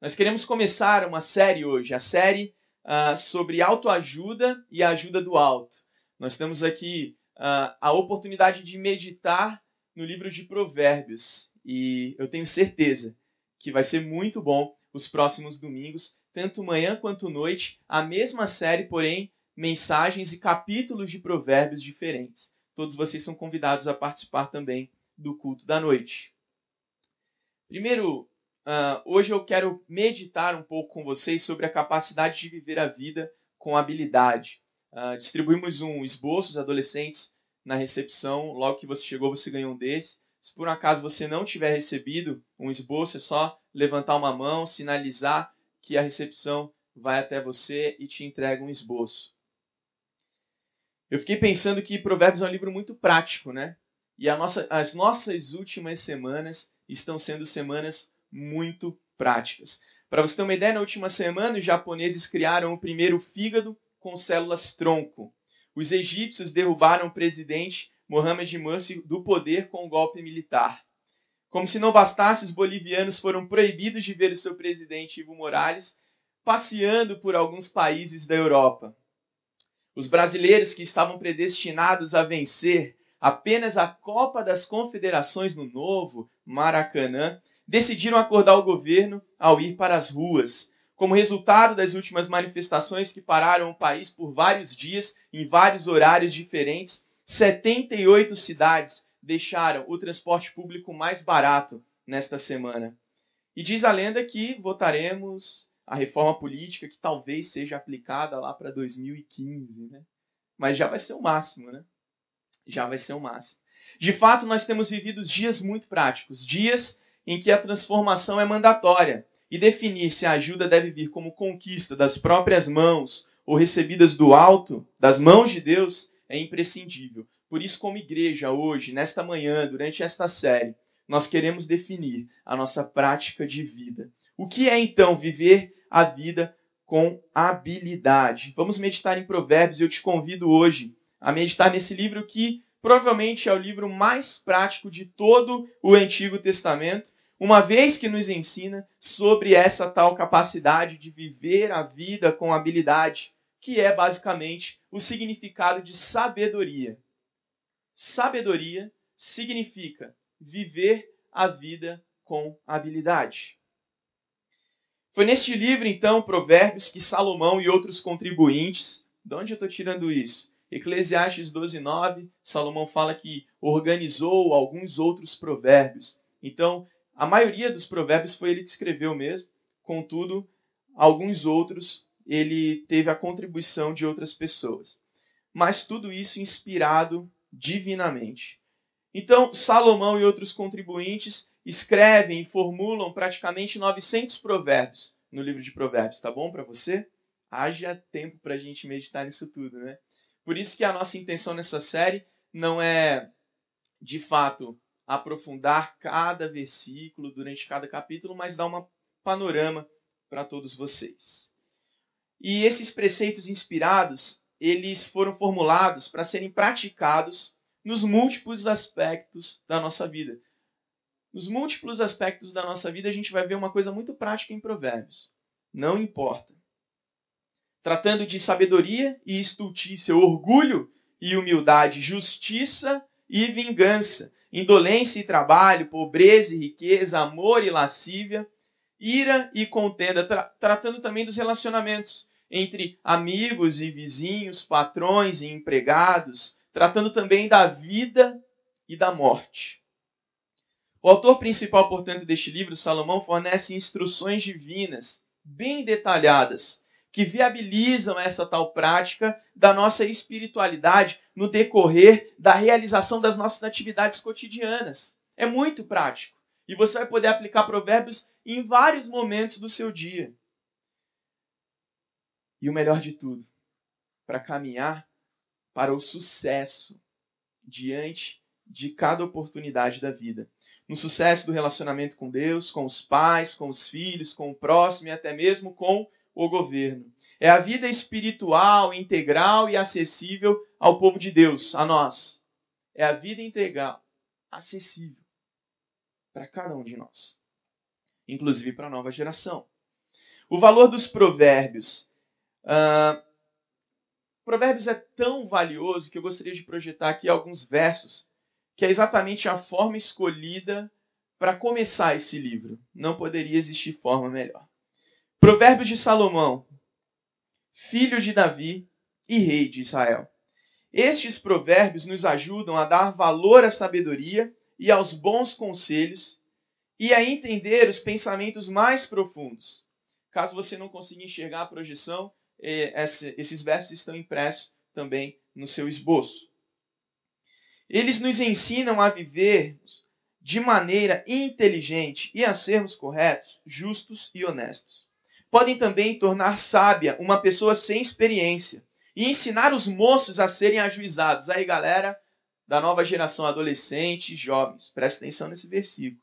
Nós queremos começar uma série hoje, a série uh, sobre autoajuda e a ajuda do alto. Nós temos aqui uh, a oportunidade de meditar no livro de Provérbios e eu tenho certeza que vai ser muito bom os próximos domingos, tanto manhã quanto noite, a mesma série, porém mensagens e capítulos de Provérbios diferentes. Todos vocês são convidados a participar também do culto da noite. Primeiro, uh, hoje eu quero meditar um pouco com vocês sobre a capacidade de viver a vida com habilidade. Uh, distribuímos um esboço, os adolescentes, na recepção. Logo que você chegou, você ganhou um desses. Se por um acaso você não tiver recebido um esboço, é só levantar uma mão, sinalizar que a recepção vai até você e te entrega um esboço. Eu fiquei pensando que Provérbios é um livro muito prático, né? E nossa, as nossas últimas semanas estão sendo semanas muito práticas. Para você ter uma ideia, na última semana os japoneses criaram o primeiro fígado com células tronco. Os egípcios derrubaram o presidente Mohamed Morsi do poder com um golpe militar. Como se não bastasse, os bolivianos foram proibidos de ver o seu presidente Evo Morales passeando por alguns países da Europa. Os brasileiros que estavam predestinados a vencer apenas a Copa das Confederações no novo Maracanã, decidiram acordar o governo ao ir para as ruas. Como resultado das últimas manifestações que pararam o país por vários dias, em vários horários diferentes, 78 cidades deixaram o transporte público mais barato nesta semana. E diz a lenda que votaremos a reforma política que talvez seja aplicada lá para 2015, né? Mas já vai ser o máximo, né? Já vai ser o máximo. De fato, nós temos vivido dias muito práticos, dias em que a transformação é mandatória e definir se a ajuda deve vir como conquista das próprias mãos ou recebidas do alto, das mãos de Deus, é imprescindível. Por isso, como igreja, hoje, nesta manhã, durante esta série, nós queremos definir a nossa prática de vida. O que é então viver a vida com habilidade? Vamos meditar em Provérbios e eu te convido hoje a meditar nesse livro que provavelmente é o livro mais prático de todo o Antigo Testamento uma vez que nos ensina sobre essa tal capacidade de viver a vida com habilidade, que é basicamente o significado de sabedoria. Sabedoria significa viver a vida com habilidade. Foi neste livro, então, Provérbios, que Salomão e outros contribuintes. De onde eu estou tirando isso? Eclesiastes 12, 9, Salomão fala que organizou alguns outros provérbios. Então, a maioria dos provérbios foi ele que escreveu mesmo, contudo, alguns outros ele teve a contribuição de outras pessoas. Mas tudo isso inspirado divinamente. Então, Salomão e outros contribuintes escrevem e formulam praticamente 900 provérbios no livro de Provérbios. Tá bom para você? Haja tempo para a gente meditar nisso tudo, né? Por isso que a nossa intenção nessa série não é, de fato, aprofundar cada versículo durante cada capítulo, mas dar uma panorama para todos vocês. E esses preceitos inspirados, eles foram formulados para serem praticados nos múltiplos aspectos da nossa vida. Nos múltiplos aspectos da nossa vida, a gente vai ver uma coisa muito prática em Provérbios. Não importa. Tratando de sabedoria e estultícia, orgulho e humildade, justiça e vingança, indolência e trabalho, pobreza e riqueza, amor e lascívia, ira e contenda, tra tratando também dos relacionamentos entre amigos e vizinhos, patrões e empregados, tratando também da vida e da morte. O autor principal, portanto, deste livro, Salomão, fornece instruções divinas, bem detalhadas, que viabilizam essa tal prática da nossa espiritualidade no decorrer da realização das nossas atividades cotidianas. É muito prático. E você vai poder aplicar provérbios em vários momentos do seu dia. E o melhor de tudo, para caminhar para o sucesso diante de cada oportunidade da vida. No sucesso do relacionamento com Deus, com os pais, com os filhos, com o próximo e até mesmo com o governo. É a vida espiritual, integral e acessível ao povo de Deus, a nós. É a vida integral, acessível para cada um de nós, inclusive para a nova geração. O valor dos provérbios. Uh, provérbios é tão valioso que eu gostaria de projetar aqui alguns versos, que é exatamente a forma escolhida para começar esse livro. Não poderia existir forma melhor. Provérbios de Salomão, filho de Davi e rei de Israel. Estes provérbios nos ajudam a dar valor à sabedoria e aos bons conselhos e a entender os pensamentos mais profundos. Caso você não consiga enxergar a projeção, eh, esses versos estão impressos também no seu esboço. Eles nos ensinam a viver de maneira inteligente e a sermos corretos, justos e honestos. Podem também tornar sábia uma pessoa sem experiência e ensinar os moços a serem ajuizados. Aí, galera da nova geração adolescente e jovens, preste atenção nesse versículo.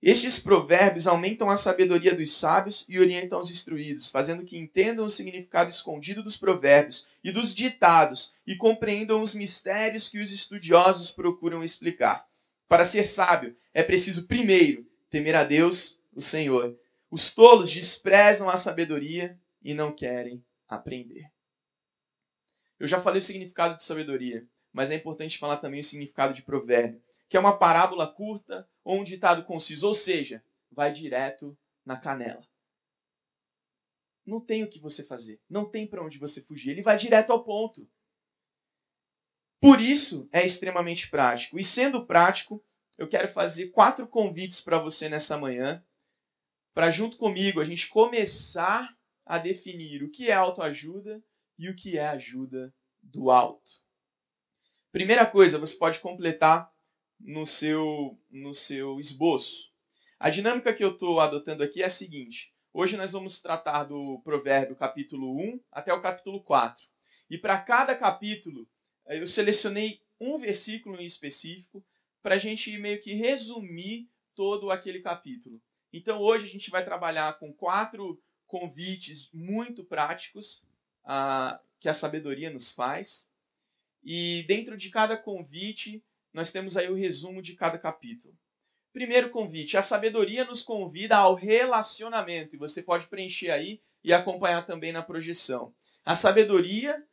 Estes provérbios aumentam a sabedoria dos sábios e orientam os instruídos, fazendo que entendam o significado escondido dos provérbios e dos ditados e compreendam os mistérios que os estudiosos procuram explicar. Para ser sábio, é preciso primeiro temer a Deus, o Senhor. Os tolos desprezam a sabedoria e não querem aprender. Eu já falei o significado de sabedoria, mas é importante falar também o significado de provérbio que é uma parábola curta ou um ditado conciso, ou seja, vai direto na canela. Não tem o que você fazer, não tem para onde você fugir, ele vai direto ao ponto. Por isso é extremamente prático. E sendo prático, eu quero fazer quatro convites para você nessa manhã, para junto comigo a gente começar a definir o que é autoajuda e o que é ajuda do alto. Primeira coisa, você pode completar no seu, no seu esboço. A dinâmica que eu estou adotando aqui é a seguinte: hoje nós vamos tratar do Provérbio capítulo 1 até o capítulo 4. E para cada capítulo, eh, eu selecionei um versículo em específico para a gente meio que resumir todo aquele capítulo. Então hoje a gente vai trabalhar com quatro convites muito práticos ah, que a sabedoria nos faz. E dentro de cada convite, nós temos aí o resumo de cada capítulo. Primeiro convite: a sabedoria nos convida ao relacionamento, e você pode preencher aí e acompanhar também na projeção. A sabedoria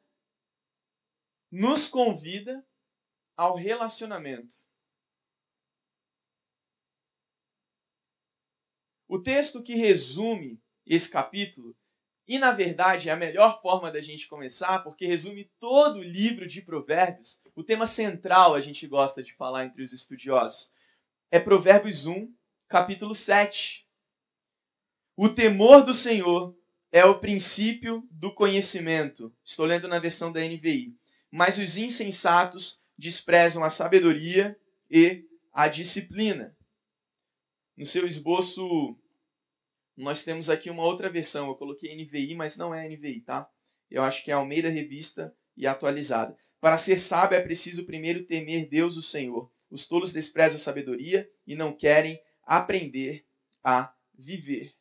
nos convida ao relacionamento. O texto que resume esse capítulo e, na verdade, é a melhor forma da gente começar, porque resume todo o livro de Provérbios. O tema central, a gente gosta de falar entre os estudiosos, é Provérbios 1, capítulo 7. O temor do Senhor é o princípio do conhecimento. Estou lendo na versão da NVI. Mas os insensatos desprezam a sabedoria e a disciplina. No seu esboço nós temos aqui uma outra versão. Eu coloquei NVI, mas não é NVI, tá? Eu acho que é Almeida Revista e atualizada. Para ser sábio é preciso primeiro temer Deus, o Senhor. Os tolos desprezam a sabedoria e não querem aprender a viver.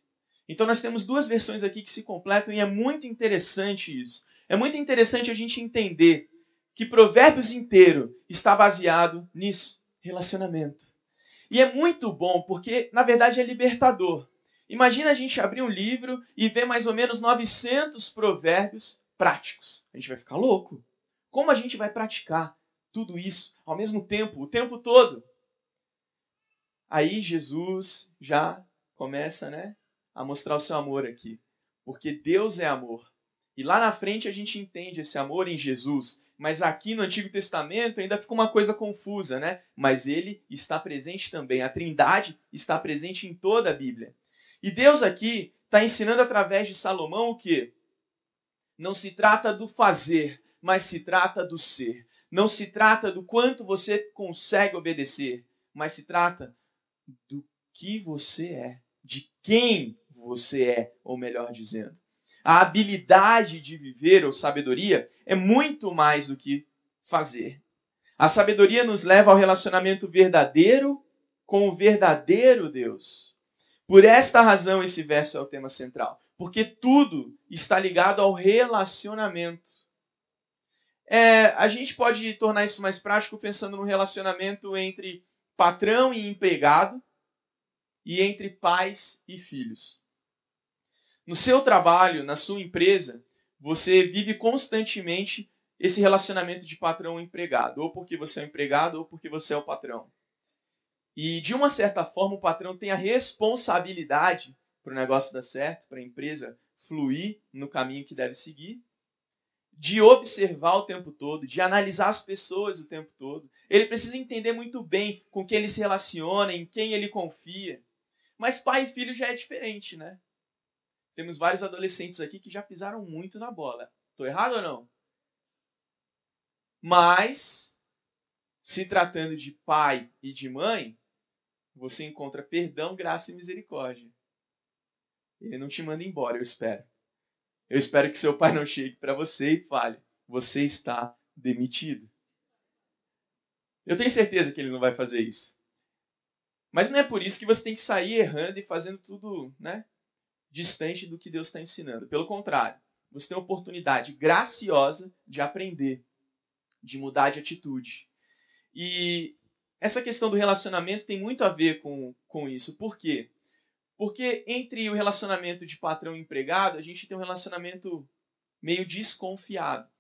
Então nós temos duas versões aqui que se completam e é muito interessante isso. É muito interessante a gente entender que Provérbios inteiro está baseado nisso, relacionamento. E é muito bom porque, na verdade, é libertador. Imagina a gente abrir um livro e ver mais ou menos 900 provérbios práticos. A gente vai ficar louco. Como a gente vai praticar tudo isso ao mesmo tempo, o tempo todo? Aí Jesus já começa, né, a mostrar o seu amor aqui, porque Deus é amor. E lá na frente a gente entende esse amor em Jesus, mas aqui no Antigo Testamento ainda fica uma coisa confusa, né? Mas ele está presente também. A Trindade está presente em toda a Bíblia. E Deus aqui está ensinando através de Salomão o que? Não se trata do fazer, mas se trata do ser. Não se trata do quanto você consegue obedecer, mas se trata do que você é, de quem você é, ou melhor dizendo. A habilidade de viver ou sabedoria é muito mais do que fazer. A sabedoria nos leva ao relacionamento verdadeiro com o verdadeiro Deus. Por esta razão, esse verso é o tema central. Porque tudo está ligado ao relacionamento. É, a gente pode tornar isso mais prático pensando no relacionamento entre patrão e empregado e entre pais e filhos. No seu trabalho, na sua empresa, você vive constantemente esse relacionamento de patrão empregado, ou porque você é o empregado ou porque você é o patrão. E de uma certa forma, o patrão tem a responsabilidade para o negócio dar certo, para a empresa fluir no caminho que deve seguir, de observar o tempo todo, de analisar as pessoas o tempo todo. Ele precisa entender muito bem com quem ele se relaciona, em quem ele confia. Mas pai e filho já é diferente, né? Temos vários adolescentes aqui que já pisaram muito na bola. Estou errado ou não? Mas, se tratando de pai e de mãe, você encontra perdão, graça e misericórdia. Ele não te manda embora, eu espero. Eu espero que seu pai não chegue para você e fale: você está demitido. Eu tenho certeza que ele não vai fazer isso. Mas não é por isso que você tem que sair errando e fazendo tudo né, distante do que Deus está ensinando. Pelo contrário, você tem a oportunidade graciosa de aprender, de mudar de atitude. E essa questão do relacionamento tem muito a ver com, com isso. Por quê? Porque entre o relacionamento de patrão e empregado, a gente tem um relacionamento meio desconfiado.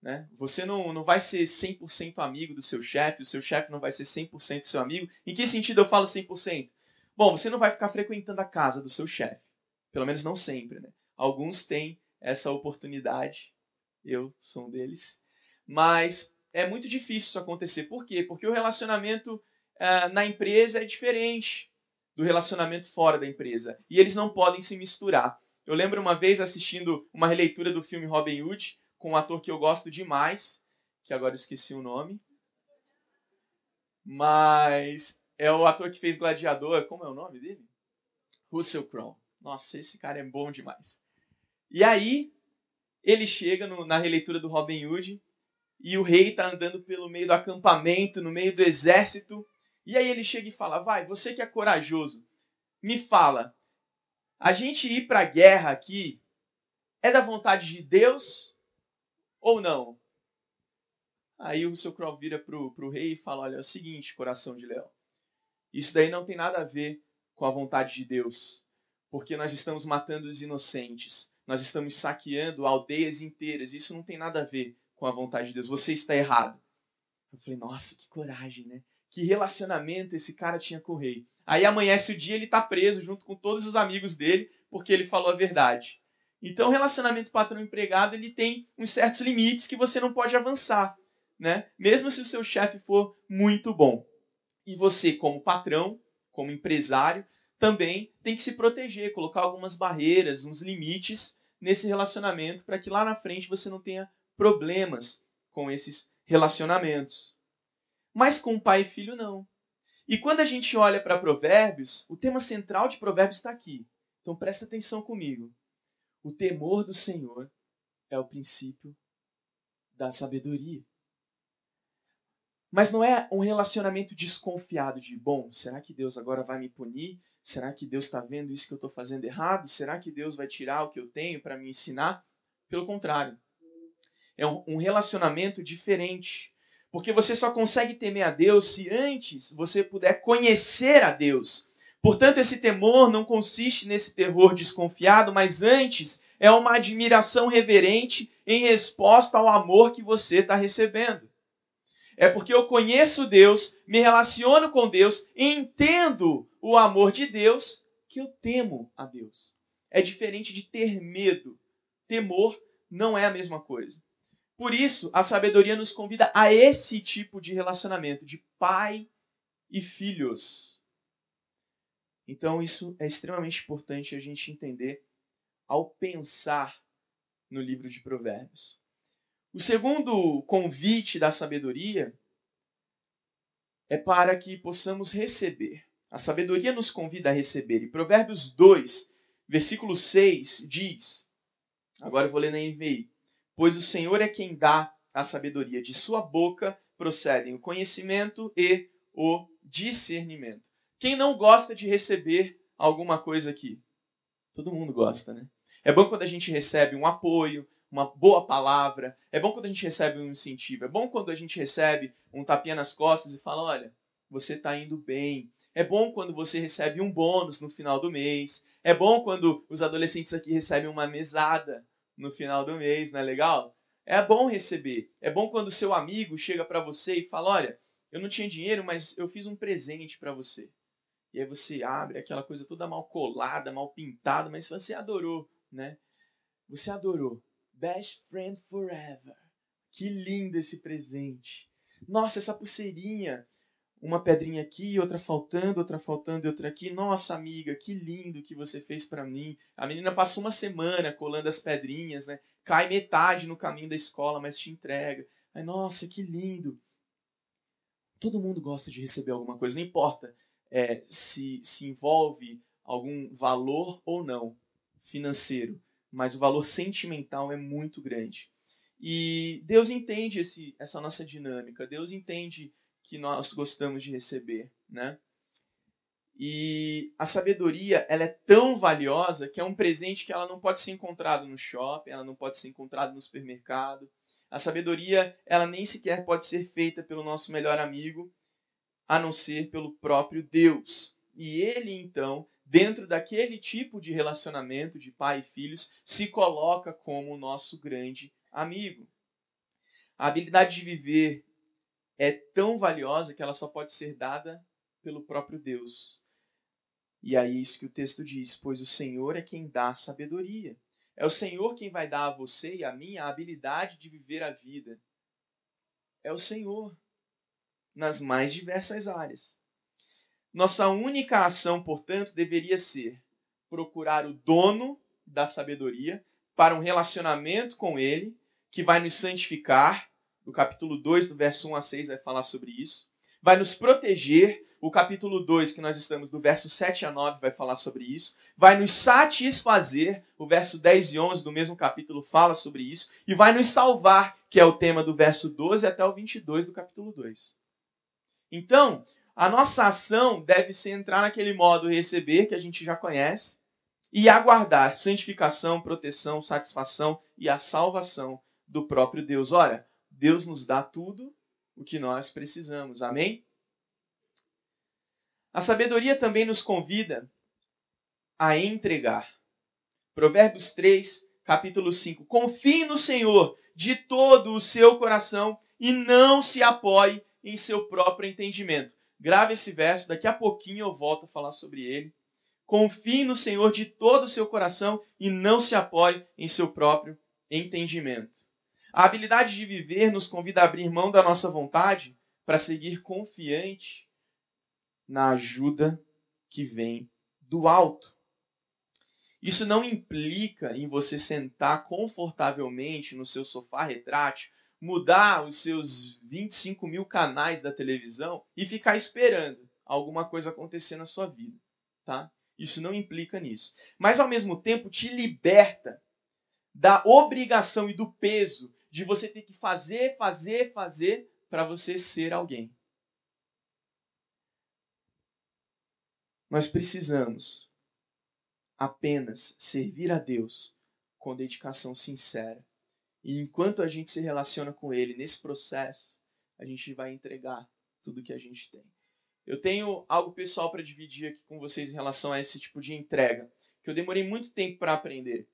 Né? Você não, não vai ser 100% amigo do seu chefe, o seu chefe não vai ser 100% seu amigo. Em que sentido eu falo 100%? Bom, você não vai ficar frequentando a casa do seu chefe. Pelo menos não sempre. Né? Alguns têm essa oportunidade. Eu sou um deles. Mas é muito difícil isso acontecer. Por quê? Porque o relacionamento uh, na empresa é diferente do relacionamento fora da empresa. E eles não podem se misturar. Eu lembro uma vez assistindo uma releitura do filme Robin Hood com um ator que eu gosto demais, que agora eu esqueci o nome. Mas é o ator que fez Gladiador. Como é o nome dele? Russell Crowe. Nossa, esse cara é bom demais. E aí, ele chega no, na releitura do Robin Hood e o rei está andando pelo meio do acampamento, no meio do exército. E aí ele chega e fala: Vai, você que é corajoso, me fala. A gente ir para a guerra aqui é da vontade de Deus ou não? Aí o seu Crow vira para o rei e fala: Olha, é o seguinte, coração de leão. Isso daí não tem nada a ver com a vontade de Deus, porque nós estamos matando os inocentes, nós estamos saqueando aldeias inteiras, isso não tem nada a ver com a vontade de Deus. Você está errado. Eu falei, nossa, que coragem, né? Que relacionamento esse cara tinha com o rei. Aí amanhece o dia ele está preso junto com todos os amigos dele porque ele falou a verdade. Então, o relacionamento patrão-empregado ele tem uns certos limites que você não pode avançar, né? Mesmo se o seu chefe for muito bom. E você, como patrão, como empresário, também tem que se proteger, colocar algumas barreiras, uns limites nesse relacionamento para que lá na frente você não tenha problemas com esses relacionamentos. Mas com pai e filho, não. E quando a gente olha para Provérbios, o tema central de Provérbios está aqui. Então presta atenção comigo. O temor do Senhor é o princípio da sabedoria. Mas não é um relacionamento desconfiado de, bom, será que Deus agora vai me punir? Será que Deus está vendo isso que eu estou fazendo errado? Será que Deus vai tirar o que eu tenho para me ensinar? Pelo contrário é um relacionamento diferente. Porque você só consegue temer a Deus se antes você puder conhecer a Deus. Portanto, esse temor não consiste nesse terror desconfiado, mas antes é uma admiração reverente em resposta ao amor que você está recebendo. É porque eu conheço Deus, me relaciono com Deus, entendo o amor de Deus, que eu temo a Deus. É diferente de ter medo. Temor não é a mesma coisa. Por isso, a sabedoria nos convida a esse tipo de relacionamento, de pai e filhos. Então, isso é extremamente importante a gente entender ao pensar no livro de Provérbios. O segundo convite da sabedoria é para que possamos receber. A sabedoria nos convida a receber. E Provérbios 2, versículo 6 diz: agora eu vou ler na NVI pois o Senhor é quem dá a sabedoria. De sua boca procedem o conhecimento e o discernimento. Quem não gosta de receber alguma coisa aqui? Todo mundo gosta, né? É bom quando a gente recebe um apoio, uma boa palavra. É bom quando a gente recebe um incentivo. É bom quando a gente recebe um tapinha nas costas e fala: olha, você está indo bem. É bom quando você recebe um bônus no final do mês. É bom quando os adolescentes aqui recebem uma mesada no final do mês, não é legal? É bom receber. É bom quando seu amigo chega para você e fala: Olha, eu não tinha dinheiro, mas eu fiz um presente para você. E aí você abre aquela coisa toda mal colada, mal pintada, mas você adorou, né? Você adorou. Best friend forever. Que lindo esse presente. Nossa, essa pulseirinha. Uma pedrinha aqui, outra faltando, outra faltando e outra aqui. Nossa, amiga, que lindo que você fez para mim. A menina passou uma semana colando as pedrinhas, né? Cai metade no caminho da escola, mas te entrega. Ai, nossa, que lindo. Todo mundo gosta de receber alguma coisa, não importa é, se, se envolve algum valor ou não financeiro, mas o valor sentimental é muito grande. E Deus entende esse, essa nossa dinâmica, Deus entende que nós gostamos de receber, né? E a sabedoria, ela é tão valiosa que é um presente que ela não pode ser encontrado no shopping, ela não pode ser encontrada no supermercado. A sabedoria, ela nem sequer pode ser feita pelo nosso melhor amigo, a não ser pelo próprio Deus. E ele, então, dentro daquele tipo de relacionamento de pai e filhos, se coloca como o nosso grande amigo. A habilidade de viver é tão valiosa que ela só pode ser dada pelo próprio Deus. E aí é isso que o texto diz: pois o Senhor é quem dá sabedoria. É o Senhor quem vai dar a você e a mim a habilidade de viver a vida. É o Senhor nas mais diversas áreas. Nossa única ação, portanto, deveria ser procurar o dono da sabedoria para um relacionamento com ele, que vai nos santificar. O capítulo 2, do verso 1 a 6, vai falar sobre isso. Vai nos proteger. O capítulo 2, que nós estamos do verso 7 a 9, vai falar sobre isso. Vai nos satisfazer. O verso 10 e 11 do mesmo capítulo fala sobre isso. E vai nos salvar, que é o tema do verso 12 até o 22 do capítulo 2. Então, a nossa ação deve ser entrar naquele modo receber que a gente já conhece e aguardar santificação, proteção, satisfação e a salvação do próprio Deus. Ora, Deus nos dá tudo o que nós precisamos. Amém? A sabedoria também nos convida a entregar. Provérbios 3, capítulo 5. Confie no Senhor de todo o seu coração e não se apoie em seu próprio entendimento. Grave esse verso, daqui a pouquinho eu volto a falar sobre ele. Confie no Senhor de todo o seu coração e não se apoie em seu próprio entendimento. A habilidade de viver nos convida a abrir mão da nossa vontade para seguir confiante na ajuda que vem do alto. Isso não implica em você sentar confortavelmente no seu sofá retrátil mudar os seus 25 mil canais da televisão e ficar esperando alguma coisa acontecer na sua vida, tá? Isso não implica nisso. Mas ao mesmo tempo te liberta da obrigação e do peso de você ter que fazer, fazer, fazer para você ser alguém. Nós precisamos apenas servir a Deus com dedicação sincera e enquanto a gente se relaciona com Ele nesse processo, a gente vai entregar tudo que a gente tem. Eu tenho algo pessoal para dividir aqui com vocês em relação a esse tipo de entrega, que eu demorei muito tempo para aprender.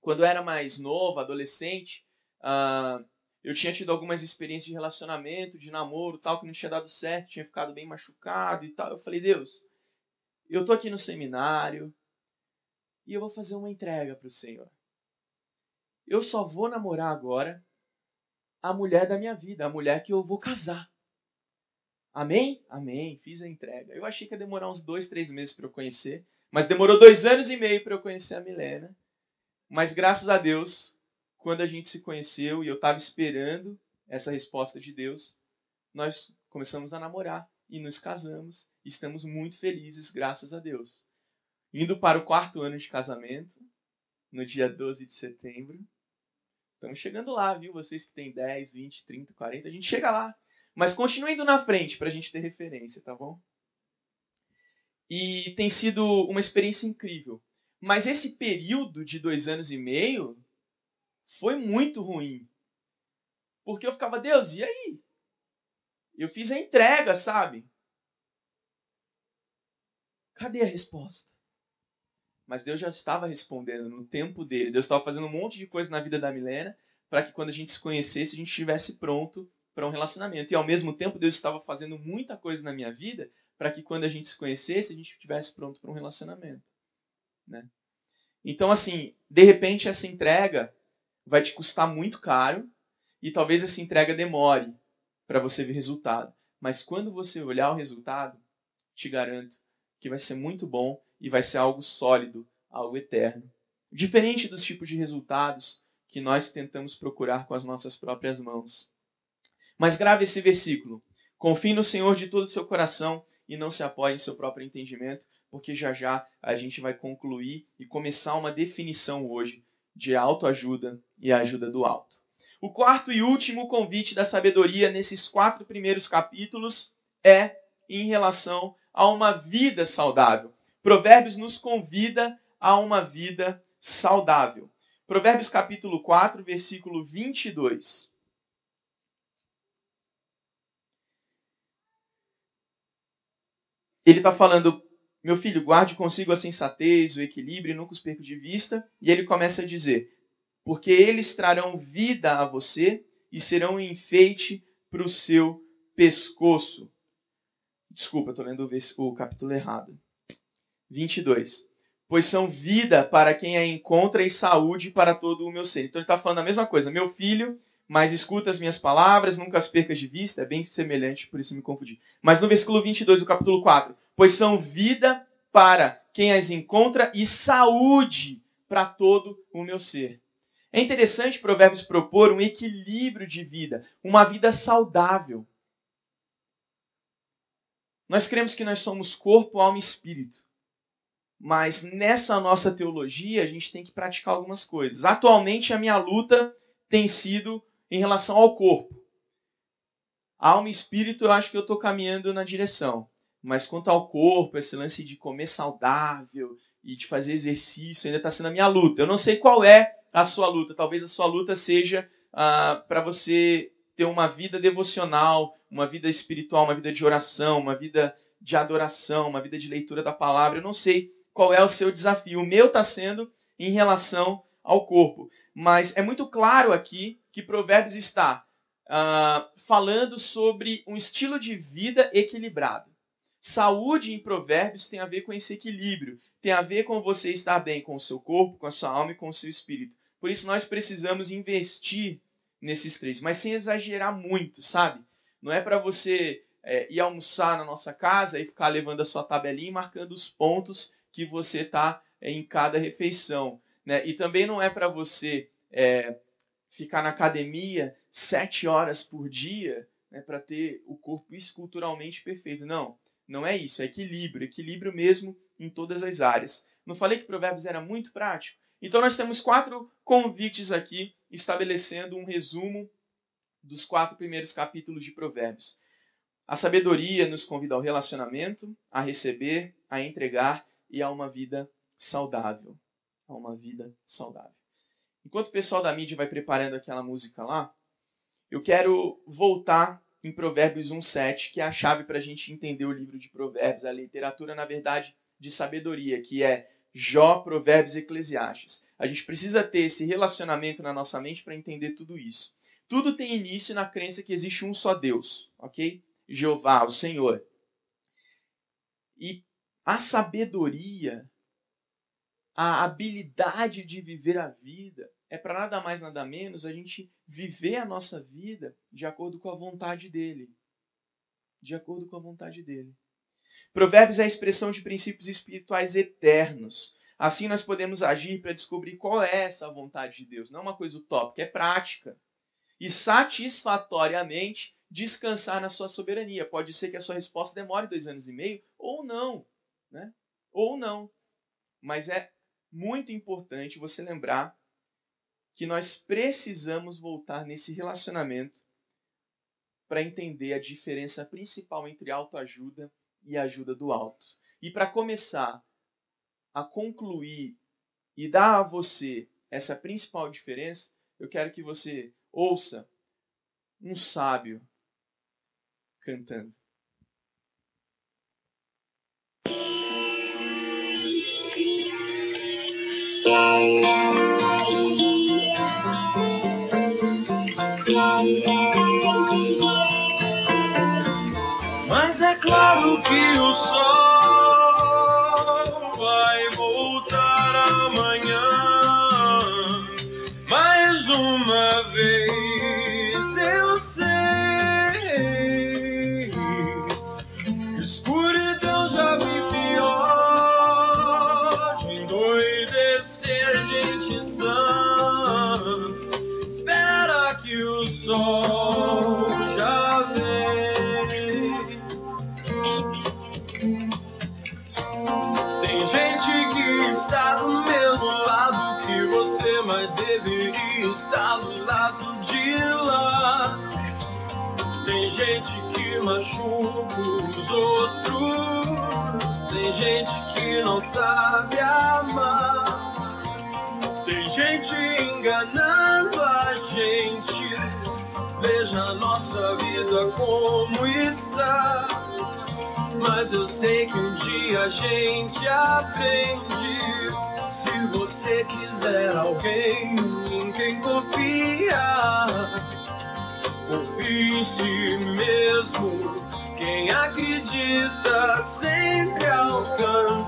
Quando eu era mais novo, adolescente, uh, eu tinha tido algumas experiências de relacionamento, de namoro, tal, que não tinha dado certo, tinha ficado bem machucado e tal. Eu falei, Deus, eu tô aqui no seminário e eu vou fazer uma entrega para o Senhor eu só vou namorar agora a mulher da minha vida, a mulher que eu vou casar. Amém? Amém. Fiz a entrega. Eu achei que ia demorar uns dois, três meses para eu conhecer, mas demorou dois anos e meio para eu conhecer a Milena. Mas graças a Deus, quando a gente se conheceu e eu estava esperando essa resposta de Deus, nós começamos a namorar e nos casamos. E estamos muito felizes, graças a Deus. Indo para o quarto ano de casamento, no dia 12 de setembro. Estamos chegando lá, viu? Vocês que têm 10, 20, 30, 40, a gente chega lá. Mas continue indo na frente para a gente ter referência, tá bom? E tem sido uma experiência incrível. Mas esse período de dois anos e meio foi muito ruim. Porque eu ficava, Deus, e aí? Eu fiz a entrega, sabe? Cadê a resposta? Mas Deus já estava respondendo no tempo dele. Deus estava fazendo um monte de coisa na vida da Milena para que quando a gente se conhecesse, a gente estivesse pronto para um relacionamento. E ao mesmo tempo, Deus estava fazendo muita coisa na minha vida para que quando a gente se conhecesse, a gente estivesse pronto para um relacionamento. Né? Então, assim, de repente essa entrega vai te custar muito caro e talvez essa entrega demore para você ver resultado. Mas quando você olhar o resultado, te garanto que vai ser muito bom e vai ser algo sólido, algo eterno. Diferente dos tipos de resultados que nós tentamos procurar com as nossas próprias mãos. Mas grave esse versículo. Confie no Senhor de todo o seu coração e não se apoie em seu próprio entendimento, porque já já a gente vai concluir e começar uma definição hoje de autoajuda e ajuda do alto. O quarto e último convite da sabedoria nesses quatro primeiros capítulos é em relação a uma vida saudável. Provérbios nos convida a uma vida saudável. Provérbios capítulo 4, versículo 22. Ele está falando, meu filho, guarde consigo a sensatez, o equilíbrio e nunca os perca de vista. E ele começa a dizer, porque eles trarão vida a você e serão um enfeite para o seu pescoço. Desculpa, estou lendo o capítulo errado. 22. Pois são vida para quem a encontra e saúde para todo o meu ser. Então ele está falando a mesma coisa. Meu filho, mas escuta as minhas palavras, nunca as percas de vista. É bem semelhante, por isso me confundi. Mas no versículo 22 do capítulo 4. Pois são vida para quem as encontra e saúde para todo o meu ser. É interessante Provérbios propor um equilíbrio de vida, uma vida saudável. Nós cremos que nós somos corpo, alma e espírito. Mas nessa nossa teologia, a gente tem que praticar algumas coisas. Atualmente, a minha luta tem sido em relação ao corpo. Alma e espírito, eu acho que eu estou caminhando na direção. Mas quanto ao corpo, esse lance de comer saudável e de fazer exercício, ainda está sendo a minha luta. Eu não sei qual é a sua luta. Talvez a sua luta seja ah, para você ter uma vida devocional, uma vida espiritual, uma vida de oração, uma vida de adoração, uma vida de leitura da palavra. Eu não sei qual é o seu desafio. O meu está sendo em relação ao corpo. Mas é muito claro aqui que Provérbios está uh, falando sobre um estilo de vida equilibrado. Saúde em Provérbios tem a ver com esse equilíbrio, tem a ver com você estar bem com o seu corpo, com a sua alma e com o seu espírito. Por isso nós precisamos investir nesses três, mas sem exagerar muito, sabe? Não é para você é, ir almoçar na nossa casa e ficar levando a sua tabelinha e marcando os pontos que você está é, em cada refeição. Né? E também não é para você é, ficar na academia sete horas por dia né, para ter o corpo esculturalmente perfeito. Não, não é isso. É equilíbrio, equilíbrio mesmo em todas as áreas. Não falei que Provérbios era muito prático? Então nós temos quatro convites aqui, estabelecendo um resumo dos quatro primeiros capítulos de Provérbios. A sabedoria nos convida ao relacionamento, a receber, a entregar e a uma vida saudável. A uma vida saudável. Enquanto o pessoal da mídia vai preparando aquela música lá, eu quero voltar em Provérbios 1,7, que é a chave para a gente entender o livro de Provérbios, a literatura, na verdade, de sabedoria, que é Jó, Provérbios e Eclesiastes. A gente precisa ter esse relacionamento na nossa mente para entender tudo isso. Tudo tem início na crença que existe um só Deus, ok? Jeová, o Senhor. E a sabedoria, a habilidade de viver a vida, é para nada mais, nada menos a gente viver a nossa vida de acordo com a vontade dele. De acordo com a vontade dele. Provérbios é a expressão de princípios espirituais eternos. Assim nós podemos agir para descobrir qual é essa vontade de Deus. Não é uma coisa utópica, é prática. E satisfatoriamente descansar na sua soberania. Pode ser que a sua resposta demore dois anos e meio, ou não né? Ou não. Mas é muito importante você lembrar que nós precisamos voltar nesse relacionamento para entender a diferença principal entre autoajuda e ajuda do alto. E para começar a concluir e dar a você essa principal diferença, eu quero que você ouça um sábio cantando. Mas é claro que o sol gente que não sabe amar. Tem gente enganando a gente. Veja a nossa vida como está. Mas eu sei que um dia a gente aprende. Se você quiser alguém em quem confiar, confie em si mesmo. Quem acredita sempre alcança.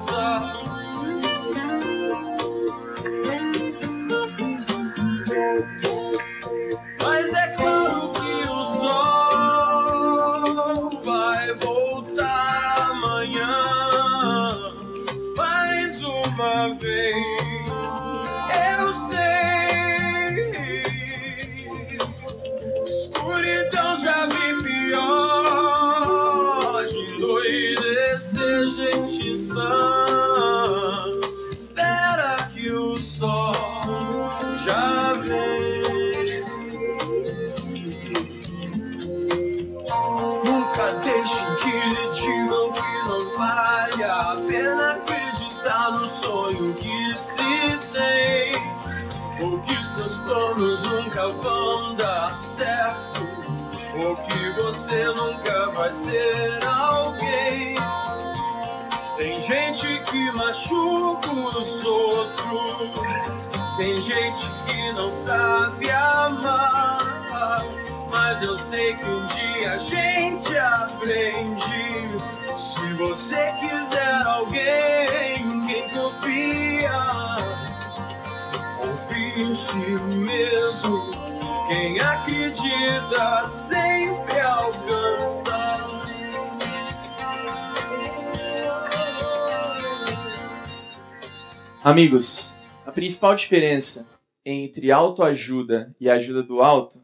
Amigos, a principal diferença entre autoajuda e ajuda do alto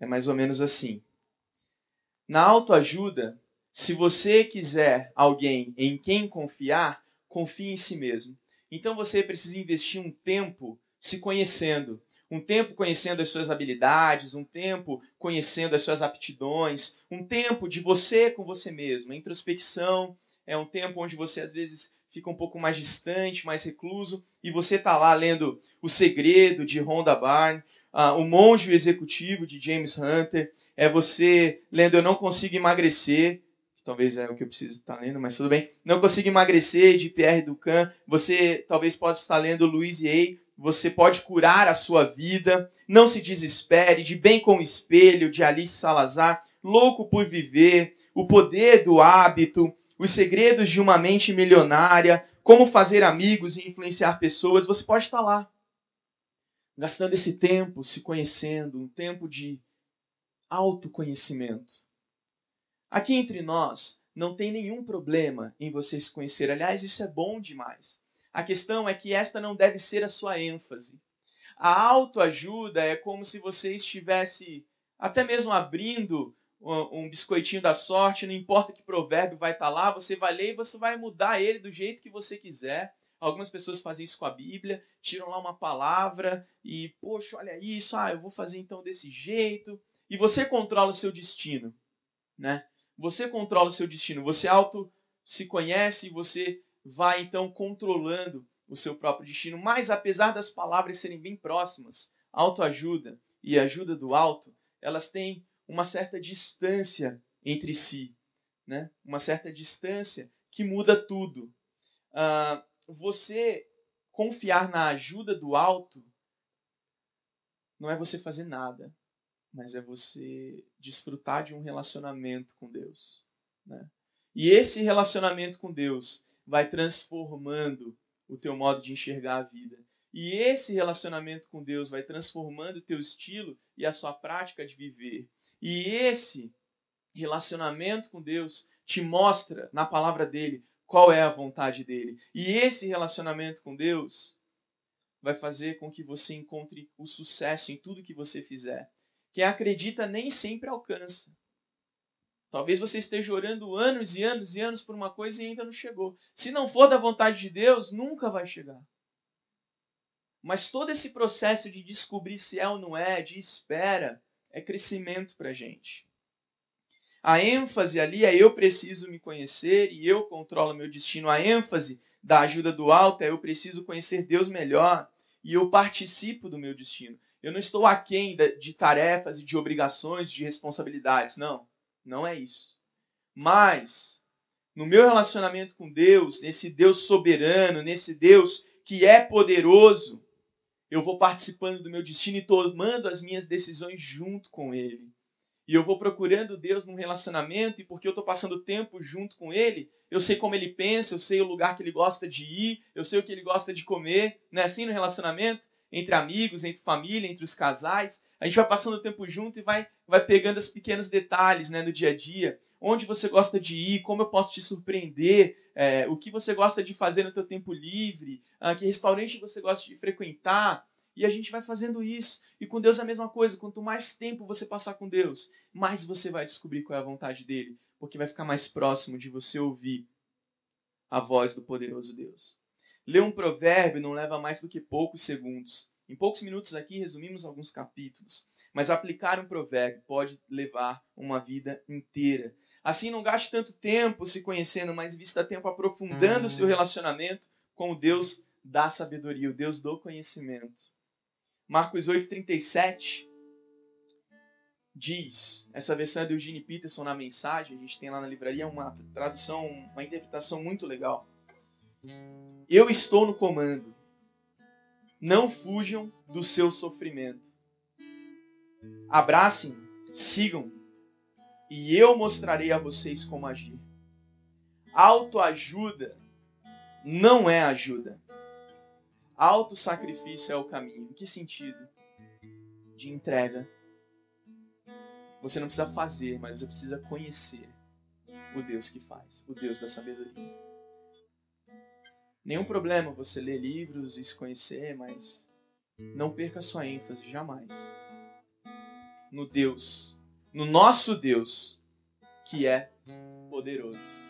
é mais ou menos assim. Na autoajuda, se você quiser alguém em quem confiar, confie em si mesmo. Então você precisa investir um tempo se conhecendo, um tempo conhecendo as suas habilidades, um tempo conhecendo as suas aptidões, um tempo de você com você mesmo. A introspecção é um tempo onde você às vezes fica um pouco mais distante, mais recluso, e você está lá lendo O Segredo de Rhonda Byrne, uh, O Monge Executivo de James Hunter, é você lendo Eu Não Consigo Emagrecer, que talvez é o que eu preciso estar lendo, mas tudo bem. Não Consigo Emagrecer de Pierre Ducan, você talvez possa estar lendo Louise Hay, você pode curar a sua vida, não se desespere, de Bem com o Espelho, de Alice Salazar, Louco por Viver, O Poder do Hábito, Os Segredos de uma Mente Milionária, Como Fazer Amigos e Influenciar Pessoas, você pode estar lá, gastando esse tempo se conhecendo, um tempo de autoconhecimento. Aqui entre nós, não tem nenhum problema em você se conhecer. Aliás, isso é bom demais. A questão é que esta não deve ser a sua ênfase. A autoajuda é como se você estivesse até mesmo abrindo um biscoitinho da sorte, não importa que provérbio vai estar lá, você vai ler e você vai mudar ele do jeito que você quiser. Algumas pessoas fazem isso com a Bíblia, tiram lá uma palavra e, poxa, olha isso, ah, eu vou fazer então desse jeito. E você controla o seu destino, né? Você controla o seu destino, você auto se conhece e você vai então controlando o seu próprio destino. Mas apesar das palavras serem bem próximas, autoajuda e ajuda do alto, elas têm uma certa distância entre si, né? Uma certa distância que muda tudo. Uh, você confiar na ajuda do alto não é você fazer nada, mas é você desfrutar de um relacionamento com Deus. Né? E esse relacionamento com Deus vai transformando o teu modo de enxergar a vida. E esse relacionamento com Deus vai transformando o teu estilo e a sua prática de viver. E esse relacionamento com Deus te mostra na palavra dele qual é a vontade dele. E esse relacionamento com Deus vai fazer com que você encontre o sucesso em tudo que você fizer. Quem acredita nem sempre alcança. Talvez você esteja orando anos e anos e anos por uma coisa e ainda não chegou. Se não for da vontade de Deus, nunca vai chegar. Mas todo esse processo de descobrir se é ou não é, de espera, é crescimento para a gente. A ênfase ali é eu preciso me conhecer e eu controlo meu destino. A ênfase da ajuda do alto é eu preciso conhecer Deus melhor e eu participo do meu destino. Eu não estou aquém de tarefas e de obrigações, de responsabilidades. Não, não é isso. Mas, no meu relacionamento com Deus, nesse Deus soberano, nesse Deus que é poderoso, eu vou participando do meu destino e tomando as minhas decisões junto com Ele. E eu vou procurando Deus num relacionamento, e porque eu estou passando tempo junto com Ele, eu sei como Ele pensa, eu sei o lugar que Ele gosta de ir, eu sei o que Ele gosta de comer. Não é assim no relacionamento? Entre amigos, entre família, entre os casais. A gente vai passando tempo junto e vai, vai pegando os pequenos detalhes né, no dia a dia. Onde você gosta de ir, como eu posso te surpreender, é, o que você gosta de fazer no seu tempo livre, ah, que restaurante você gosta de frequentar. E a gente vai fazendo isso. E com Deus é a mesma coisa. Quanto mais tempo você passar com Deus, mais você vai descobrir qual é a vontade dele. Porque vai ficar mais próximo de você ouvir a voz do poderoso Deus. Ler um provérbio não leva mais do que poucos segundos. Em poucos minutos aqui resumimos alguns capítulos. Mas aplicar um provérbio pode levar uma vida inteira. Assim, não gaste tanto tempo se conhecendo, mas invista tempo aprofundando o seu hum. relacionamento com o Deus da sabedoria, o Deus do conhecimento. Marcos 8,37 diz, essa versão é do Eugene Peterson na mensagem, a gente tem lá na livraria uma tradução, uma interpretação muito legal. Eu estou no comando. Não fujam do seu sofrimento. Abracem, sigam, e eu mostrarei a vocês como agir. Autoajuda não é ajuda. Autossacrifício é o caminho. Em que sentido? De entrega. Você não precisa fazer, mas você precisa conhecer o Deus que faz, o Deus da sabedoria. Nenhum problema você ler livros e se conhecer, mas não perca sua ênfase jamais no Deus, no nosso Deus, que é poderoso.